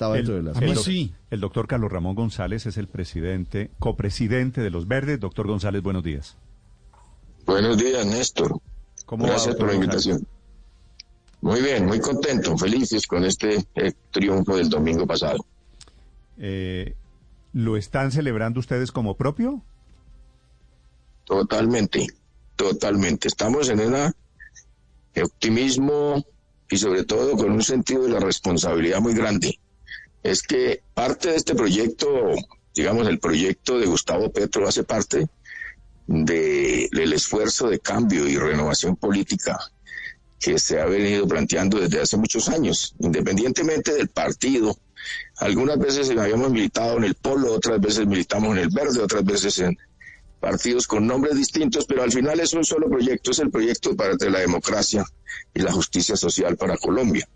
Estaba El, dentro de las el doctor Carlos Ramón González es el presidente, copresidente de los Verdes. Doctor González, buenos días. Buenos días, Néstor. ¿Cómo va, Gracias por la invitación. Muy bien, muy contento, felices con este eh, triunfo del domingo pasado. Eh, ¿Lo están celebrando ustedes como propio? Totalmente, totalmente. Estamos en un optimismo y sobre todo con un sentido de la responsabilidad muy grande. Es que parte de este proyecto, digamos, el proyecto de Gustavo Petro hace parte de- del esfuerzo de cambio y renovación política que se ha venido planteando desde hace muchos años, independientemente del partido. Algunas veces habíamos militado en el polo, otras veces militamos en el verde, otras veces en partidos con nombres distintos, pero al final es un solo proyecto, es el proyecto para de la democracia y la justicia social para Colombia.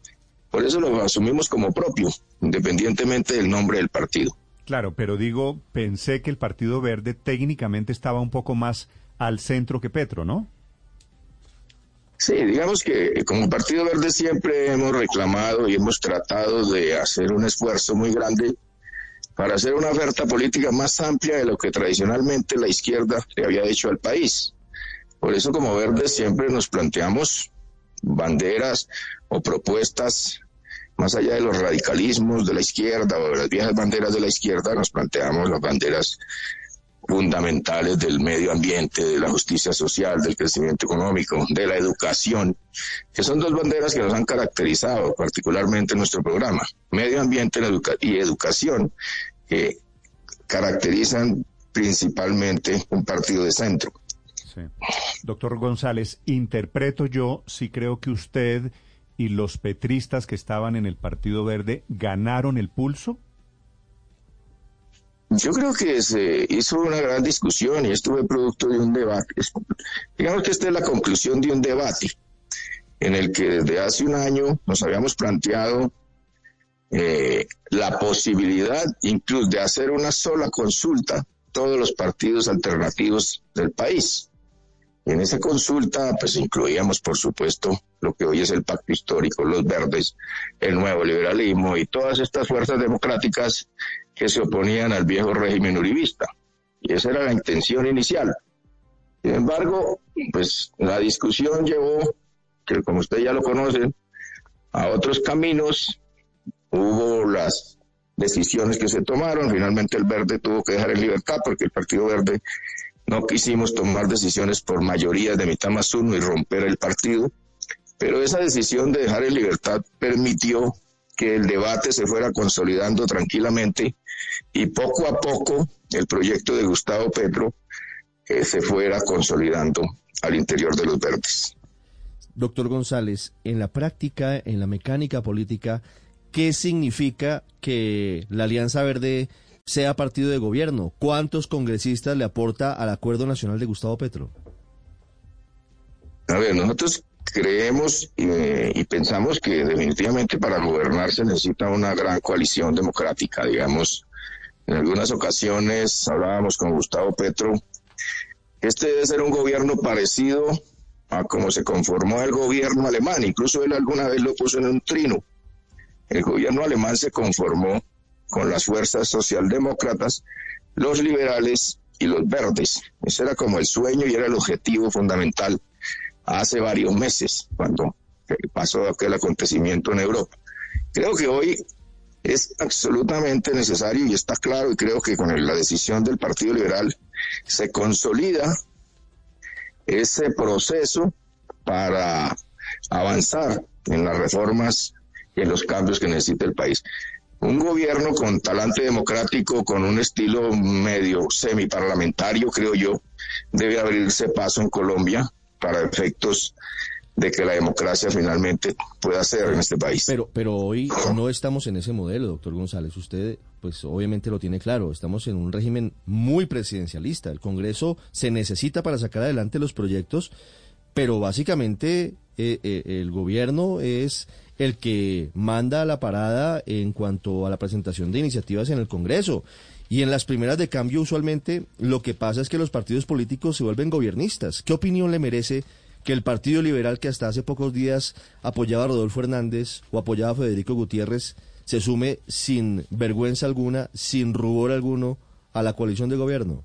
Por eso lo asumimos como propio, independientemente del nombre del partido. Claro, pero digo, pensé que el Partido Verde técnicamente estaba un poco más al centro que Petro, ¿no? Sí, digamos que como Partido Verde siempre hemos reclamado y hemos tratado de hacer un esfuerzo muy grande para hacer una oferta política más amplia de lo que tradicionalmente la izquierda le había hecho al país. Por eso como Verde siempre nos planteamos banderas o propuestas más allá de los radicalismos de la izquierda o de las viejas banderas de la izquierda, nos planteamos las banderas fundamentales del medio ambiente, de la justicia social, del crecimiento económico, de la educación, que son dos banderas que nos han caracterizado particularmente en nuestro programa. Medio ambiente y educa- y educación, que caracterizan principalmente un partido de centro. Doctor González, interpreto yo si creo que usted y los petristas que estaban en el Partido Verde ganaron el pulso. Yo creo que se hizo una gran discusión y esto fue producto de un debate. Digamos que esta es la conclusión de un debate en el que desde hace un año nos habíamos planteado eh, la posibilidad incluso de hacer una sola consulta todos los partidos alternativos del país. En esa consulta, pues incluíamos, por supuesto, lo que hoy es el pacto histórico, los verdes, el nuevo liberalismo y todas estas fuerzas democráticas que se oponían al viejo régimen uribista. Y esa era la intención inicial. Sin embargo, pues la discusión llevó, que como usted ya lo conoce, a otros caminos. Hubo las decisiones que se tomaron. Finalmente el verde tuvo que dejar en libertad porque el Partido Verde no quisimos tomar decisiones por mayoría de mitad más uno y romper el partido. Pero esa decisión de dejar en libertad permitió que el debate se fuera consolidando tranquilamente y poco a poco el proyecto de Gustavo Petro eh, se fuera consolidando al interior de los verdes. Doctor González, en la práctica, en la mecánica política, ¿qué significa que la Alianza Verde sea partido de gobierno? ¿Cuántos congresistas le aporta al Acuerdo Nacional de Gustavo Petro? A ver, nosotros creemos eh, y pensamos que definitivamente para gobernar se necesita una gran coalición democrática, digamos. En algunas ocasiones hablábamos con Gustavo Petro. Este debe ser un gobierno parecido a como se conformó el gobierno alemán. Incluso él alguna vez lo puso en un trino. El gobierno alemán se conformó con las fuerzas socialdemócratas, los liberales y los verdes. Ese era como el sueño y era el objetivo fundamental hace varios meses, cuando pasó aquel acontecimiento en Europa. Creo que hoy es absolutamente necesario y está claro, y creo que con la decisión del Partido Liberal se consolida ese proceso para avanzar en las reformas y en los cambios que necesita el país. Un gobierno con talante democrático, con un estilo medio semiparlamentario, creo yo, debe abrirse paso en Colombia para efectos de que la democracia finalmente pueda ser en este país. Pero, pero hoy no estamos en ese modelo, doctor González. Usted, pues obviamente lo tiene claro. Estamos en un régimen muy presidencialista. El Congreso se necesita para sacar adelante los proyectos, pero básicamente eh, eh, el gobierno es el que manda la parada en cuanto a la presentación de iniciativas en el Congreso. Y en las primeras de cambio, usualmente, lo que pasa es que los partidos políticos se vuelven gobiernistas. ¿Qué opinión le merece que el Partido Liberal, que hasta hace pocos días apoyaba a Rodolfo Hernández o apoyaba a Federico Gutiérrez, se sume sin vergüenza alguna, sin rubor alguno, a la coalición de gobierno?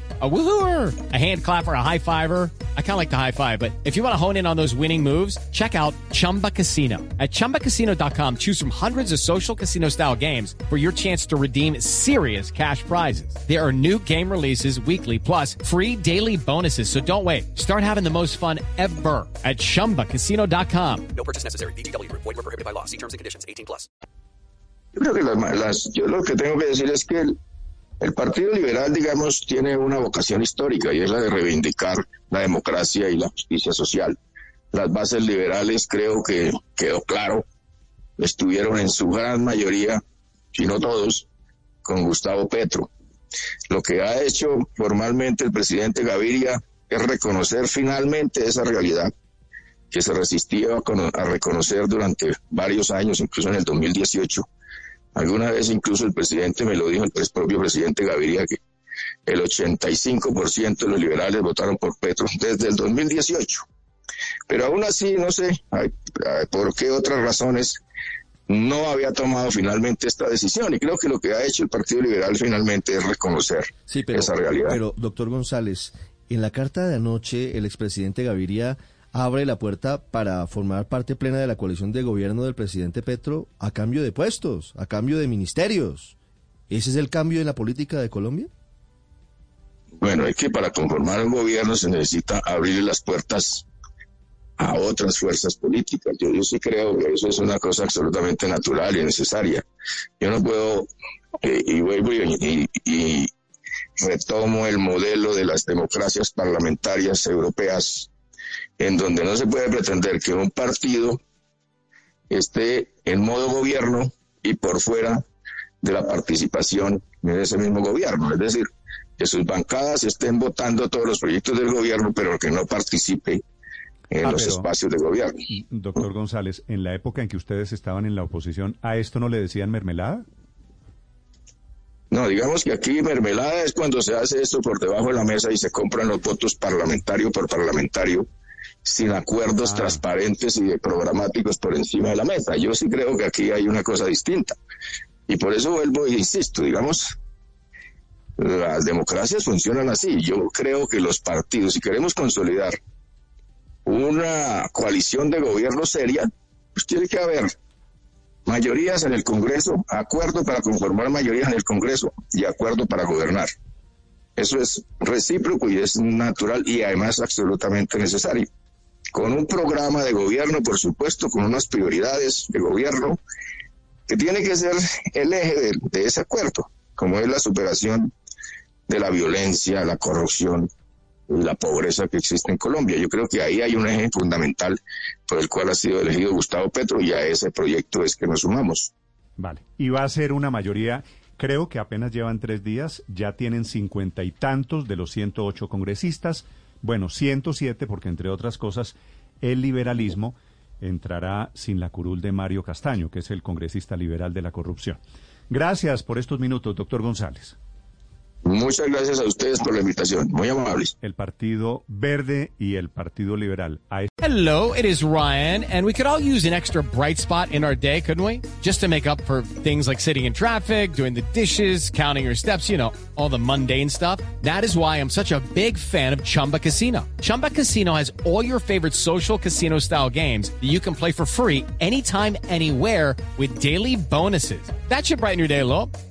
A woohooer, a hand clapper, a high fiver. I kind of like the high five, but if you want to hone in on those winning moves, check out Chumba Casino. At ChumbaCasino.com, choose from hundreds of social casino style games for your chance to redeem serious cash prizes. There are new game releases weekly, plus free daily bonuses. So don't wait. Start having the most fun ever at ChumbaCasino.com. No purchase necessary. BGW. Void were prohibited by law. See terms and conditions. 18 plus. Yo creo que las, las, yo lo que tengo que decir es que el, El Partido Liberal, digamos, tiene una vocación histórica y es la de reivindicar la democracia y la justicia social. Las bases liberales creo que quedó claro, estuvieron en su gran mayoría, si no todos, con Gustavo Petro. Lo que ha hecho formalmente el presidente Gaviria es reconocer finalmente esa realidad que se resistía a, reconocer durante varios años, incluso en el 2018 Alguna vez incluso el presidente me lo dijo, el propio presidente Gaviria, que el 85% de los liberales votaron por Petro desde el 2018. Pero aún así, no sé por qué otras razones no había tomado finalmente esta decisión. Y creo que lo que ha hecho el Partido Liberal finalmente es reconocer esa realidad. Pero, doctor González, en la carta de anoche, el expresidente Gaviria abre la puerta para formar parte plena de la coalición de gobierno del presidente Petro a cambio de puestos, a cambio de ministerios. ¿Ese es el cambio en la política de Colombia? Bueno, es que para conformar un gobierno se necesita abrir las puertas a otras fuerzas políticas. Yo, sí creo que eso es una cosa absolutamente natural y necesaria. Yo no puedo, eh, y vuelvo y, y retomo el modelo de las democracias parlamentarias europeas en donde no se puede pretender que un partido esté en modo gobierno y por fuera de la participación en ese mismo gobierno. Es decir, que sus bancadas estén votando todos los proyectos del gobierno, pero que no participe en ah, los espacios de gobierno. Doctor González, en la época en que ustedes estaban en la oposición, ¿a esto no le decían mermelada? No, digamos que aquí mermelada es cuando se hace esto por debajo de la mesa y se compran los votos parlamentario por parlamentario sin acuerdos ah. transparentes y programáticos por encima de la mesa. Yo sí creo que aquí hay una cosa distinta. Y por eso vuelvo e insisto, digamos, las democracias funcionan así. Yo creo que los partidos, si queremos consolidar una coalición de gobierno seria, pues tiene que haber mayorías en el Congreso, acuerdo para conformar mayorías en el Congreso y acuerdo para gobernar. Eso es recíproco y es natural y además absolutamente necesario con un programa de gobierno, por supuesto, con unas prioridades de gobierno, que tiene que ser el eje de, ese acuerdo, como es la superación de la violencia, la corrupción la pobreza que existe en Colombia. Yo creo que ahí hay un eje fundamental por el cual ha sido elegido Gustavo Petro y a ese proyecto es que nos sumamos. Vale, y va a ser una mayoría, creo que apenas llevan tres días, ya tienen cincuenta y tantos de los 108 congresistas, bueno, 107 porque entre otras cosas el liberalismo entrará sin la curul de Mario Castaño, que es el congresista liberal de la corrupción. Gracias por estos minutos, doctor González. Muchas gracias a ustedes por la invitación. Muy amables. El Partido Verde y el Partido Liberal. Hello, it is Ryan, and we could all use an extra bright spot in our day, couldn't we? Just to make up for things like sitting in traffic, doing the dishes, counting your steps, you know, all the mundane stuff. That is why I'm such a big fan of Chumba Casino. Chumba Casino has all your favorite social casino style games that you can play for free anytime, anywhere with daily bonuses. That should brighten your day a little.